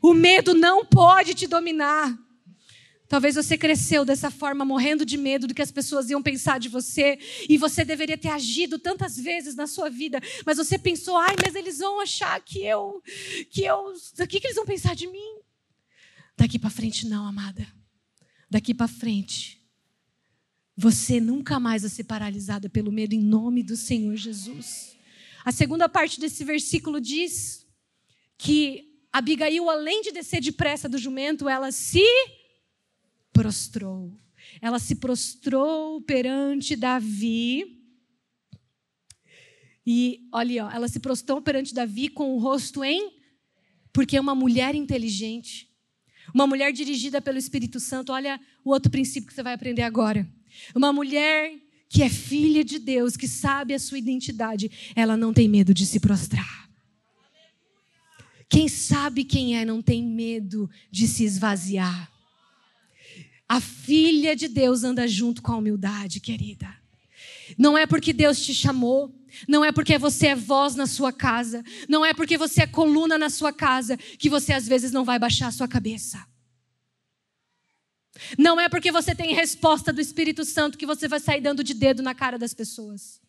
O medo não pode te dominar. Talvez você cresceu dessa forma, morrendo de medo do que as pessoas iam pensar de você, e você deveria ter agido tantas vezes na sua vida, mas você pensou, ai, mas eles vão achar que eu, que eu, o que, que eles vão pensar de mim? Daqui para frente, não, amada. Daqui para frente, você nunca mais vai ser paralisada pelo medo, em nome do Senhor Jesus. A segunda parte desse versículo diz que Abigail, além de descer depressa do jumento, ela se prostrou. Ela se prostrou perante Davi. E olha, ó, ela se prostrou perante Davi com o rosto em porque é uma mulher inteligente, uma mulher dirigida pelo Espírito Santo. Olha o outro princípio que você vai aprender agora. Uma mulher que é filha de Deus, que sabe a sua identidade, ela não tem medo de se prostrar. Quem sabe quem é não tem medo de se esvaziar. A filha de Deus anda junto com a humildade, querida. Não é porque Deus te chamou, não é porque você é voz na sua casa, não é porque você é coluna na sua casa que você às vezes não vai baixar a sua cabeça. Não é porque você tem resposta do Espírito Santo que você vai sair dando de dedo na cara das pessoas.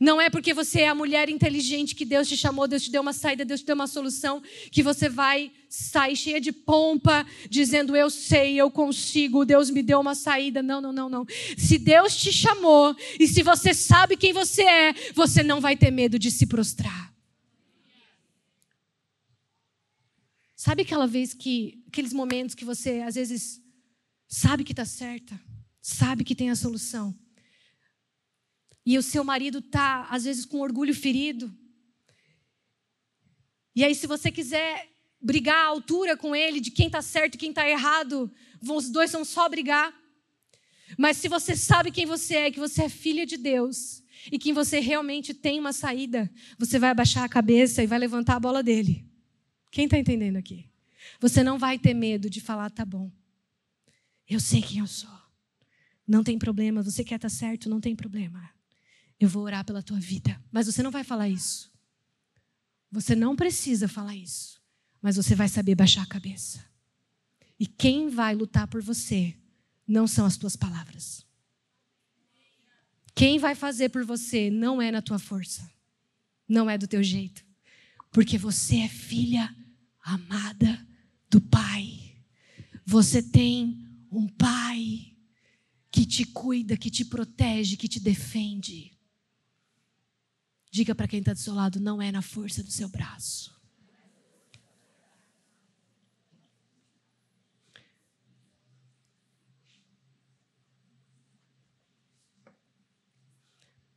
Não é porque você é a mulher inteligente que Deus te chamou, Deus te deu uma saída, Deus te deu uma solução, que você vai sair cheia de pompa, dizendo eu sei, eu consigo, Deus me deu uma saída. Não, não, não, não. Se Deus te chamou e se você sabe quem você é, você não vai ter medo de se prostrar. Sabe aquela vez que, aqueles momentos que você às vezes sabe que está certa, sabe que tem a solução, e o seu marido está, às vezes, com orgulho ferido. E aí, se você quiser brigar à altura com ele de quem está certo e quem está errado, os dois vão só brigar. Mas se você sabe quem você é, que você é filha de Deus e que você realmente tem uma saída, você vai abaixar a cabeça e vai levantar a bola dele. Quem está entendendo aqui? Você não vai ter medo de falar, tá bom. Eu sei quem eu sou. Não tem problema. Você quer estar tá certo, não tem problema. Eu vou orar pela tua vida. Mas você não vai falar isso. Você não precisa falar isso. Mas você vai saber baixar a cabeça. E quem vai lutar por você não são as tuas palavras. Quem vai fazer por você não é na tua força. Não é do teu jeito. Porque você é filha amada do Pai. Você tem um Pai que te cuida, que te protege, que te defende. Diga para quem está do seu lado: não é na força do seu braço.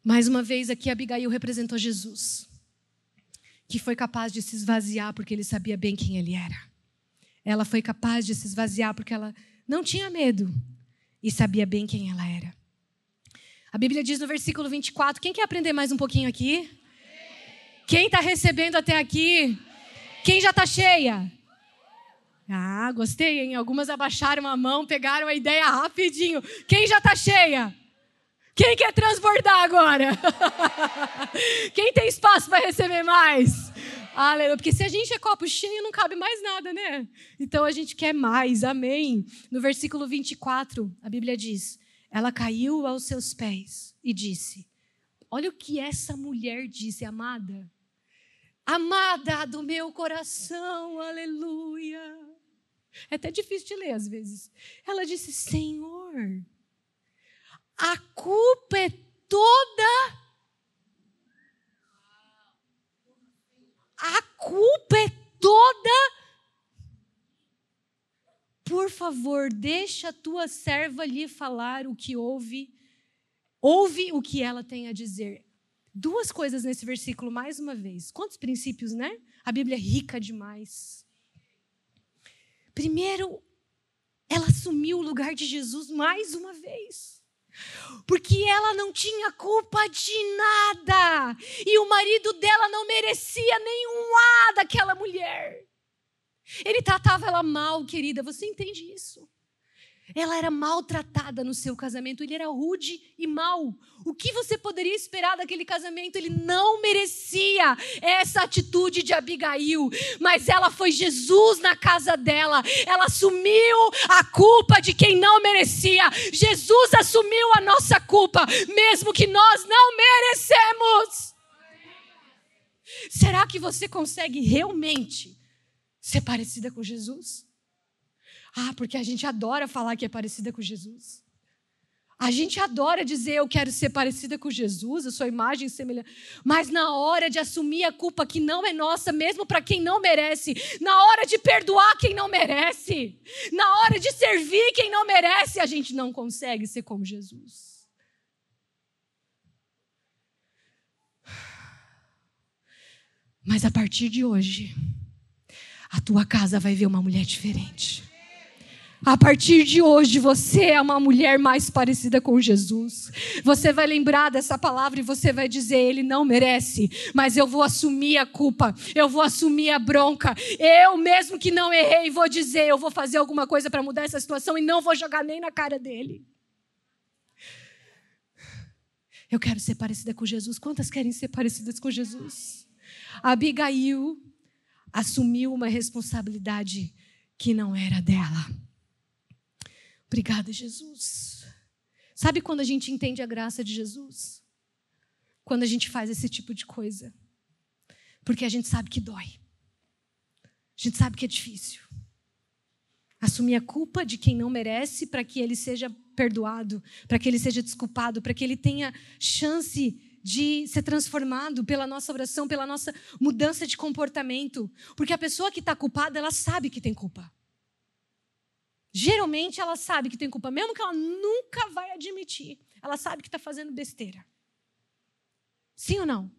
Mais uma vez aqui, Abigail representou Jesus, que foi capaz de se esvaziar porque ele sabia bem quem ele era. Ela foi capaz de se esvaziar porque ela não tinha medo e sabia bem quem ela era. A Bíblia diz no versículo 24: quem quer aprender mais um pouquinho aqui? Quem está recebendo até aqui? Quem já está cheia? Ah, gostei, hein? Algumas abaixaram a mão, pegaram a ideia rapidinho. Quem já está cheia? Quem quer transbordar agora? Quem tem espaço para receber mais? Aleluia. Porque se a gente é copo cheio, não cabe mais nada, né? Então a gente quer mais. Amém. No versículo 24, a Bíblia diz: Ela caiu aos seus pés e disse: Olha o que essa mulher disse, amada. Amada do meu coração, aleluia. É até difícil de ler às vezes. Ela disse: Senhor, a culpa é toda a culpa é toda. Por favor, deixa a tua serva lhe falar o que ouve, ouve o que ela tem a dizer. Duas coisas nesse versículo, mais uma vez. Quantos princípios, né? A Bíblia é rica demais. Primeiro, ela assumiu o lugar de Jesus mais uma vez porque ela não tinha culpa de nada e o marido dela não merecia nenhum A daquela mulher. Ele tratava ela mal, querida, você entende isso? Ela era maltratada no seu casamento, ele era rude e mau. O que você poderia esperar daquele casamento? Ele não merecia essa atitude de Abigail, mas ela foi Jesus na casa dela. Ela assumiu a culpa de quem não merecia. Jesus assumiu a nossa culpa, mesmo que nós não merecemos. Será que você consegue realmente ser parecida com Jesus? Ah, porque a gente adora falar que é parecida com Jesus. A gente adora dizer eu quero ser parecida com Jesus, a sua imagem semelhante. Mas na hora de assumir a culpa que não é nossa, mesmo para quem não merece, na hora de perdoar quem não merece, na hora de servir quem não merece, a gente não consegue ser como Jesus. Mas a partir de hoje, a tua casa vai ver uma mulher diferente. A partir de hoje, você é uma mulher mais parecida com Jesus. Você vai lembrar dessa palavra e você vai dizer: Ele não merece, mas eu vou assumir a culpa, eu vou assumir a bronca. Eu, mesmo que não errei, vou dizer: Eu vou fazer alguma coisa para mudar essa situação e não vou jogar nem na cara dele. Eu quero ser parecida com Jesus. Quantas querem ser parecidas com Jesus? Abigail assumiu uma responsabilidade que não era dela. Obrigada, Jesus. Sabe quando a gente entende a graça de Jesus? Quando a gente faz esse tipo de coisa. Porque a gente sabe que dói. A gente sabe que é difícil. Assumir a culpa de quem não merece para que ele seja perdoado, para que ele seja desculpado, para que ele tenha chance de ser transformado pela nossa oração, pela nossa mudança de comportamento. Porque a pessoa que está culpada, ela sabe que tem culpa geralmente ela sabe que tem culpa, mesmo que ela nunca vai admitir. Ela sabe que está fazendo besteira. Sim ou não?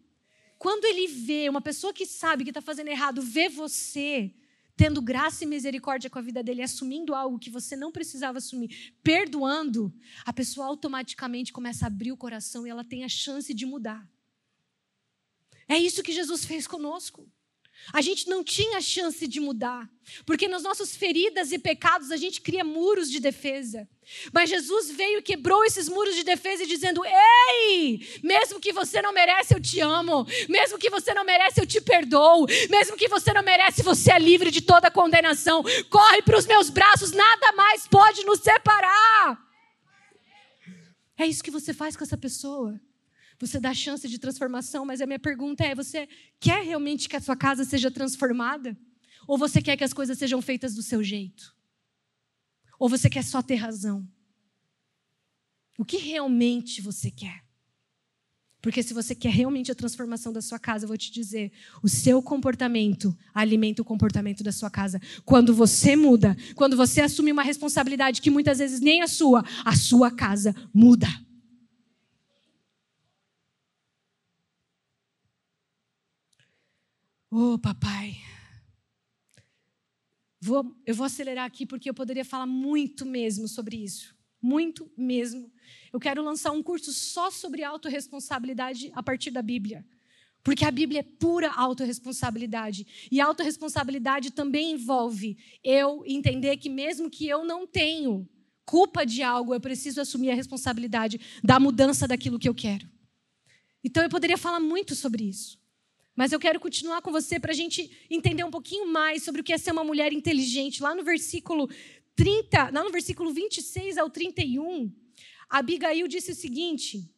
Quando ele vê uma pessoa que sabe que está fazendo errado, vê você tendo graça e misericórdia com a vida dele, assumindo algo que você não precisava assumir, perdoando, a pessoa automaticamente começa a abrir o coração e ela tem a chance de mudar. É isso que Jesus fez conosco. A gente não tinha chance de mudar, porque nas nossas feridas e pecados a gente cria muros de defesa. Mas Jesus veio e quebrou esses muros de defesa dizendo: Ei, mesmo que você não merece, eu te amo. Mesmo que você não merece, eu te perdoo. Mesmo que você não merece, você é livre de toda condenação. Corre para os meus braços, nada mais pode nos separar. É isso que você faz com essa pessoa. Você dá chance de transformação, mas a minha pergunta é: você quer realmente que a sua casa seja transformada? Ou você quer que as coisas sejam feitas do seu jeito? Ou você quer só ter razão? O que realmente você quer? Porque se você quer realmente a transformação da sua casa, eu vou te dizer, o seu comportamento alimenta o comportamento da sua casa. Quando você muda, quando você assume uma responsabilidade que muitas vezes nem é sua, a sua casa muda. Oh, papai. Vou, eu vou acelerar aqui porque eu poderia falar muito mesmo sobre isso. Muito mesmo. Eu quero lançar um curso só sobre autorresponsabilidade a partir da Bíblia. Porque a Bíblia é pura autorresponsabilidade. E autorresponsabilidade também envolve eu entender que, mesmo que eu não tenho culpa de algo, eu preciso assumir a responsabilidade da mudança daquilo que eu quero. Então eu poderia falar muito sobre isso. Mas eu quero continuar com você para a gente entender um pouquinho mais sobre o que é ser uma mulher inteligente. Lá no versículo 30, lá no versículo 26 ao 31, Abigail disse o seguinte: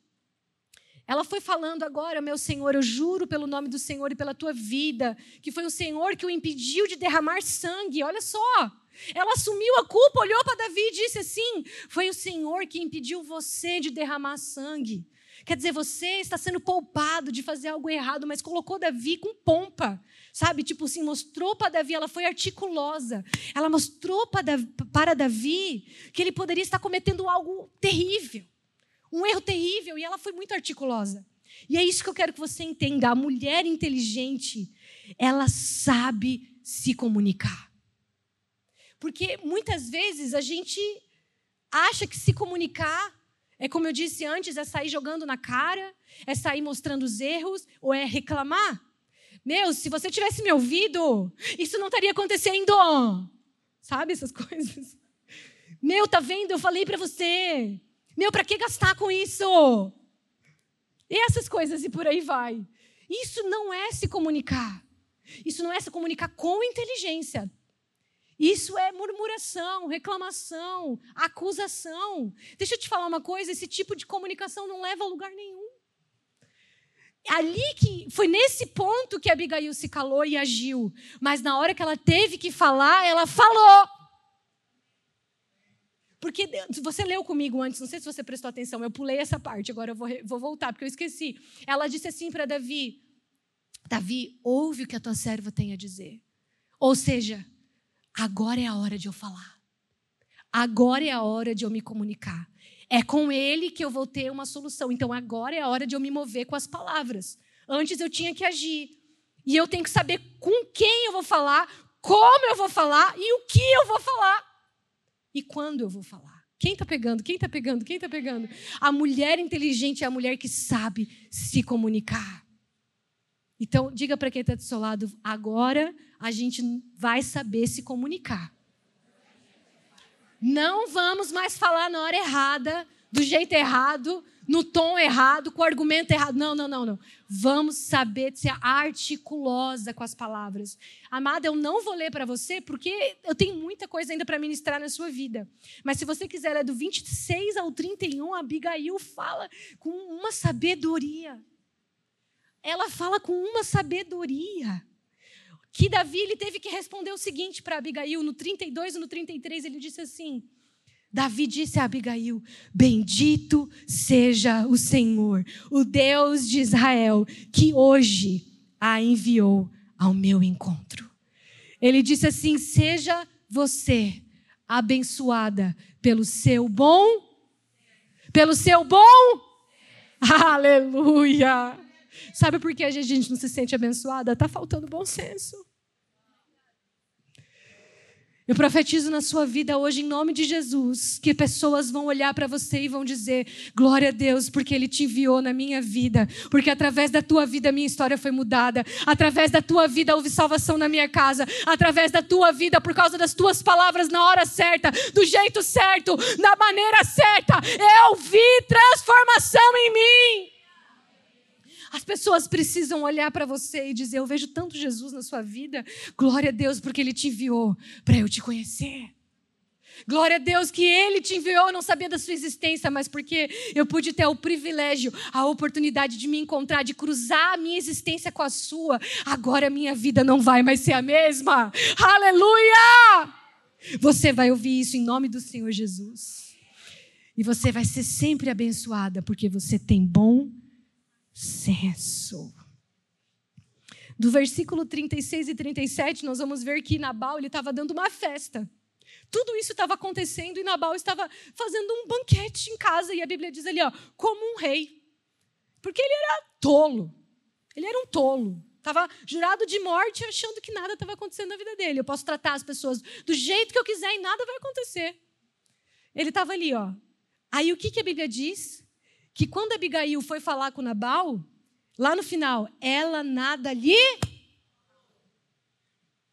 ela foi falando agora, meu Senhor, eu juro pelo nome do Senhor e pela tua vida, que foi o Senhor que o impediu de derramar sangue. Olha só. Ela assumiu a culpa, olhou para Davi e disse assim: Foi o Senhor que impediu você de derramar sangue. Quer dizer, você está sendo poupado de fazer algo errado, mas colocou Davi com pompa. Sabe? Tipo assim, mostrou para Davi, ela foi articulosa. Ela mostrou para Davi que ele poderia estar cometendo algo terrível. Um erro terrível. E ela foi muito articulosa. E é isso que eu quero que você entenda. A mulher inteligente, ela sabe se comunicar. Porque muitas vezes a gente acha que se comunicar é como eu disse antes, é sair jogando na cara, é sair mostrando os erros ou é reclamar. Meu, se você tivesse me ouvido, isso não estaria acontecendo. Sabe essas coisas? Meu, tá vendo? Eu falei para você. Meu, para que gastar com isso? E essas coisas e por aí vai. Isso não é se comunicar. Isso não é se comunicar com inteligência. Isso é murmuração, reclamação, acusação. Deixa eu te falar uma coisa: esse tipo de comunicação não leva a lugar nenhum. Ali que foi nesse ponto que Abigail se calou e agiu, mas na hora que ela teve que falar, ela falou. Porque você leu comigo antes, não sei se você prestou atenção, eu pulei essa parte, agora eu vou, vou voltar, porque eu esqueci. Ela disse assim para Davi: Davi, ouve o que a tua serva tem a dizer. Ou seja, agora é a hora de eu falar. Agora é a hora de eu me comunicar. É com ele que eu vou ter uma solução. Então agora é a hora de eu me mover com as palavras. Antes eu tinha que agir. E eu tenho que saber com quem eu vou falar, como eu vou falar e o que eu vou falar. E quando eu vou falar. Quem está pegando? Quem está pegando? Quem está pegando? A mulher inteligente é a mulher que sabe se comunicar. Então, diga para quem está do seu lado, agora a gente vai saber se comunicar. Não vamos mais falar na hora errada, do jeito errado, no tom errado, com o argumento errado. Não, não, não, não. Vamos saber ser articulosa com as palavras. Amada, eu não vou ler para você porque eu tenho muita coisa ainda para ministrar na sua vida. Mas se você quiser ler do 26 ao 31, a Abigail fala com uma sabedoria ela fala com uma sabedoria. Que Davi ele teve que responder o seguinte para Abigail, no 32 e no 33, ele disse assim: Davi disse a Abigail: Bendito seja o Senhor, o Deus de Israel, que hoje a enviou ao meu encontro. Ele disse assim: Seja você abençoada pelo seu bom, pelo seu bom, aleluia. Sabe por que a gente não se sente abençoada? Está faltando bom senso. Eu profetizo na sua vida hoje, em nome de Jesus, que pessoas vão olhar para você e vão dizer: Glória a Deus, porque Ele te enviou na minha vida, porque através da tua vida minha história foi mudada, através da tua vida houve salvação na minha casa, através da tua vida, por causa das tuas palavras na hora certa, do jeito certo, da maneira certa, eu vi transformação em mim. As pessoas precisam olhar para você e dizer: Eu vejo tanto Jesus na sua vida. Glória a Deus, porque Ele te enviou para eu te conhecer. Glória a Deus que Ele te enviou, eu não sabia da sua existência, mas porque eu pude ter o privilégio, a oportunidade de me encontrar, de cruzar a minha existência com a sua. Agora a minha vida não vai mais ser a mesma. Aleluia! Você vai ouvir isso em nome do Senhor Jesus. E você vai ser sempre abençoada, porque você tem bom senso. Do versículo 36 e 37, nós vamos ver que Nabal estava dando uma festa. Tudo isso estava acontecendo e Nabal estava fazendo um banquete em casa. E a Bíblia diz ali, ó, como um rei. Porque ele era tolo. Ele era um tolo. Estava jurado de morte, achando que nada estava acontecendo na vida dele. Eu posso tratar as pessoas do jeito que eu quiser e nada vai acontecer. Ele estava ali, ó. Aí o que, que a Bíblia diz? Que quando Abigail foi falar com Nabal, lá no final, ela nada lhe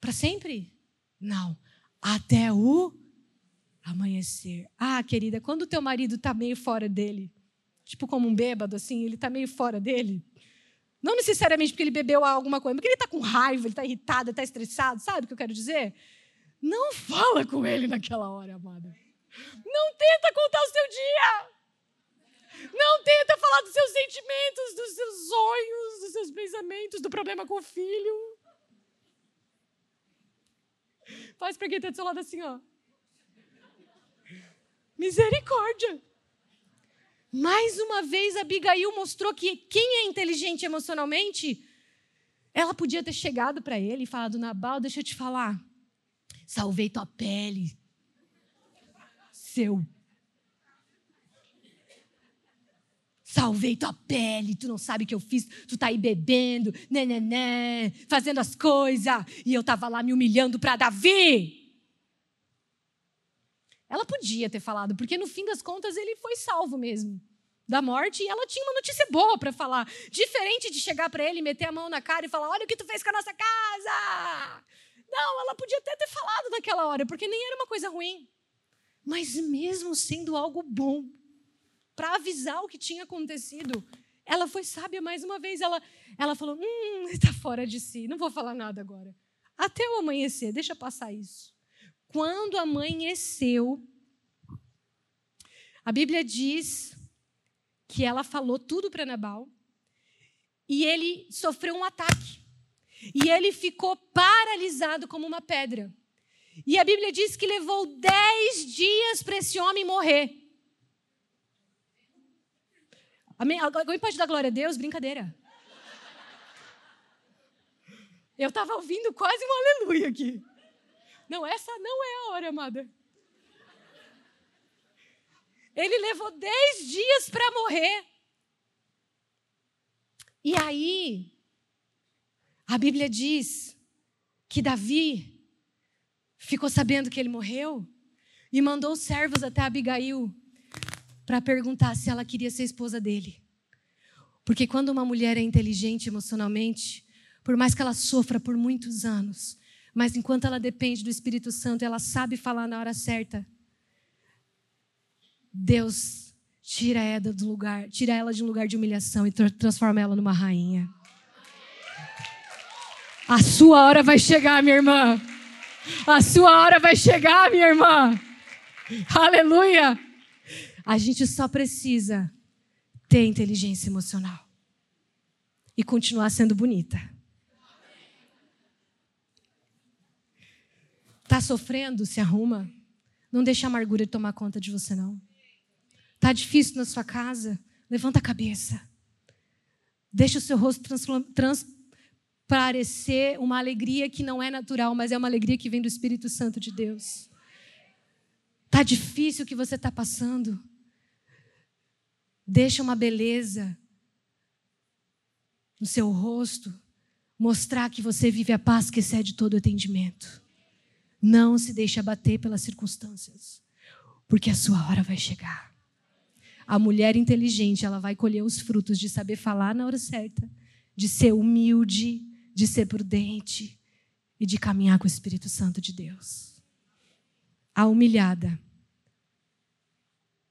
para sempre? Não, até o amanhecer. Ah, querida, quando o teu marido está meio fora dele, tipo como um bêbado assim, ele está meio fora dele, Não necessariamente porque ele bebeu alguma coisa, porque ele está com raiva, ele está irritado, está estressado, sabe o que eu quero dizer? Não fala com ele naquela hora, amada. Não tenta contar o seu dia. Não tenta falar dos seus sentimentos, dos seus sonhos, dos seus pensamentos, do problema com o filho. Faz para quem está do seu lado assim, ó. Misericórdia. Mais uma vez, Abigail mostrou que quem é inteligente emocionalmente, ela podia ter chegado para ele e falado: Nabal, deixa eu te falar, salvei tua pele, seu. Salvei tua pele, tu não sabe o que eu fiz, tu tá aí bebendo, né, né, né, fazendo as coisas, e eu tava lá me humilhando para Davi. Ela podia ter falado, porque no fim das contas ele foi salvo mesmo da morte e ela tinha uma notícia boa para falar. Diferente de chegar para ele, meter a mão na cara e falar: Olha o que tu fez com a nossa casa. Não, ela podia até ter falado naquela hora, porque nem era uma coisa ruim. Mas mesmo sendo algo bom, para avisar o que tinha acontecido, ela foi sábia mais uma vez. Ela, ela falou: Hum, está fora de si, não vou falar nada agora. Até o amanhecer, deixa passar isso. Quando amanheceu, a Bíblia diz que ela falou tudo para Nabal e ele sofreu um ataque. E ele ficou paralisado como uma pedra. E a Bíblia diz que levou dez dias para esse homem morrer. Amém? Alguém pode dar glória a Deus? Brincadeira. Eu estava ouvindo quase um aleluia aqui. Não, essa não é a hora, amada. Ele levou dez dias para morrer. E aí, a Bíblia diz que Davi ficou sabendo que ele morreu e mandou servos até Abigail para perguntar se ela queria ser esposa dele. Porque quando uma mulher é inteligente emocionalmente, por mais que ela sofra por muitos anos, mas enquanto ela depende do Espírito Santo, ela sabe falar na hora certa. Deus tira ela do lugar, tira ela de um lugar de humilhação e transforma ela numa rainha. A sua hora vai chegar, minha irmã. A sua hora vai chegar, minha irmã. Aleluia. A gente só precisa ter inteligência emocional e continuar sendo bonita. Está sofrendo? Se arruma. Não deixa a amargura tomar conta de você, não. Está difícil na sua casa? Levanta a cabeça. Deixa o seu rosto transparecer uma alegria que não é natural, mas é uma alegria que vem do Espírito Santo de Deus. Está difícil o que você está passando? Deixa uma beleza no seu rosto mostrar que você vive a paz que excede todo o entendimento. Não se deixe abater pelas circunstâncias, porque a sua hora vai chegar. A mulher inteligente, ela vai colher os frutos de saber falar na hora certa, de ser humilde, de ser prudente e de caminhar com o Espírito Santo de Deus. A humilhada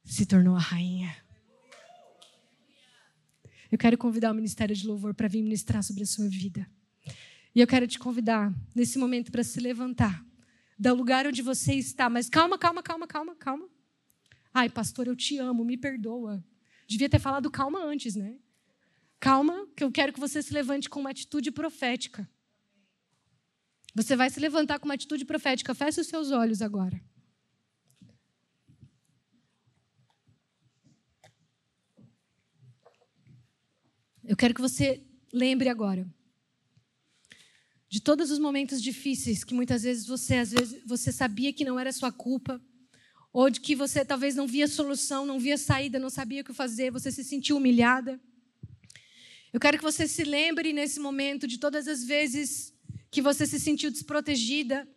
se tornou a rainha. Eu quero convidar o Ministério de Louvor para vir ministrar sobre a sua vida. E eu quero te convidar, nesse momento, para se levantar do lugar onde você está. Mas calma, calma, calma, calma, calma. Ai, pastor, eu te amo, me perdoa. Devia ter falado calma antes, né? Calma, que eu quero que você se levante com uma atitude profética. Você vai se levantar com uma atitude profética. Feche os seus olhos agora. Eu quero que você lembre agora de todos os momentos difíceis que muitas vezes você, às vezes, você sabia que não era sua culpa, ou de que você talvez não via solução, não via saída, não sabia o que fazer, você se sentiu humilhada. Eu quero que você se lembre nesse momento de todas as vezes que você se sentiu desprotegida,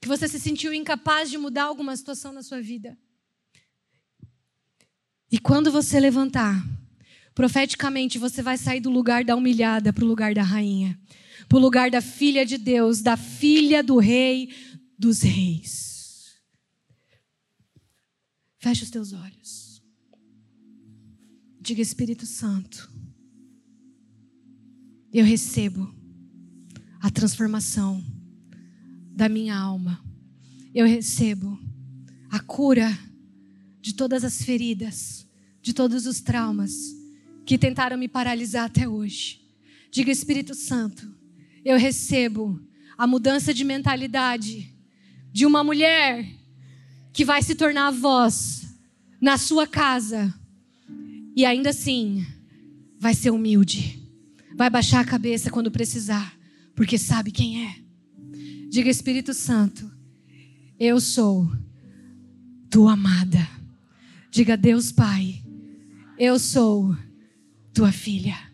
que você se sentiu incapaz de mudar alguma situação na sua vida. E quando você levantar, profeticamente você vai sair do lugar da humilhada para o lugar da rainha para o lugar da filha de Deus, da filha do rei dos reis. Feche os teus olhos. Diga, Espírito Santo, Eu recebo a transformação da minha alma. Eu recebo a cura de todas as feridas, de todos os traumas que tentaram me paralisar até hoje. Diga, Espírito Santo, eu recebo a mudança de mentalidade de uma mulher que vai se tornar a voz na sua casa e ainda assim vai ser humilde, vai baixar a cabeça quando precisar, porque sabe quem é. Diga, Espírito Santo, eu sou tua amada. Diga, Deus Pai, eu sou tua filha.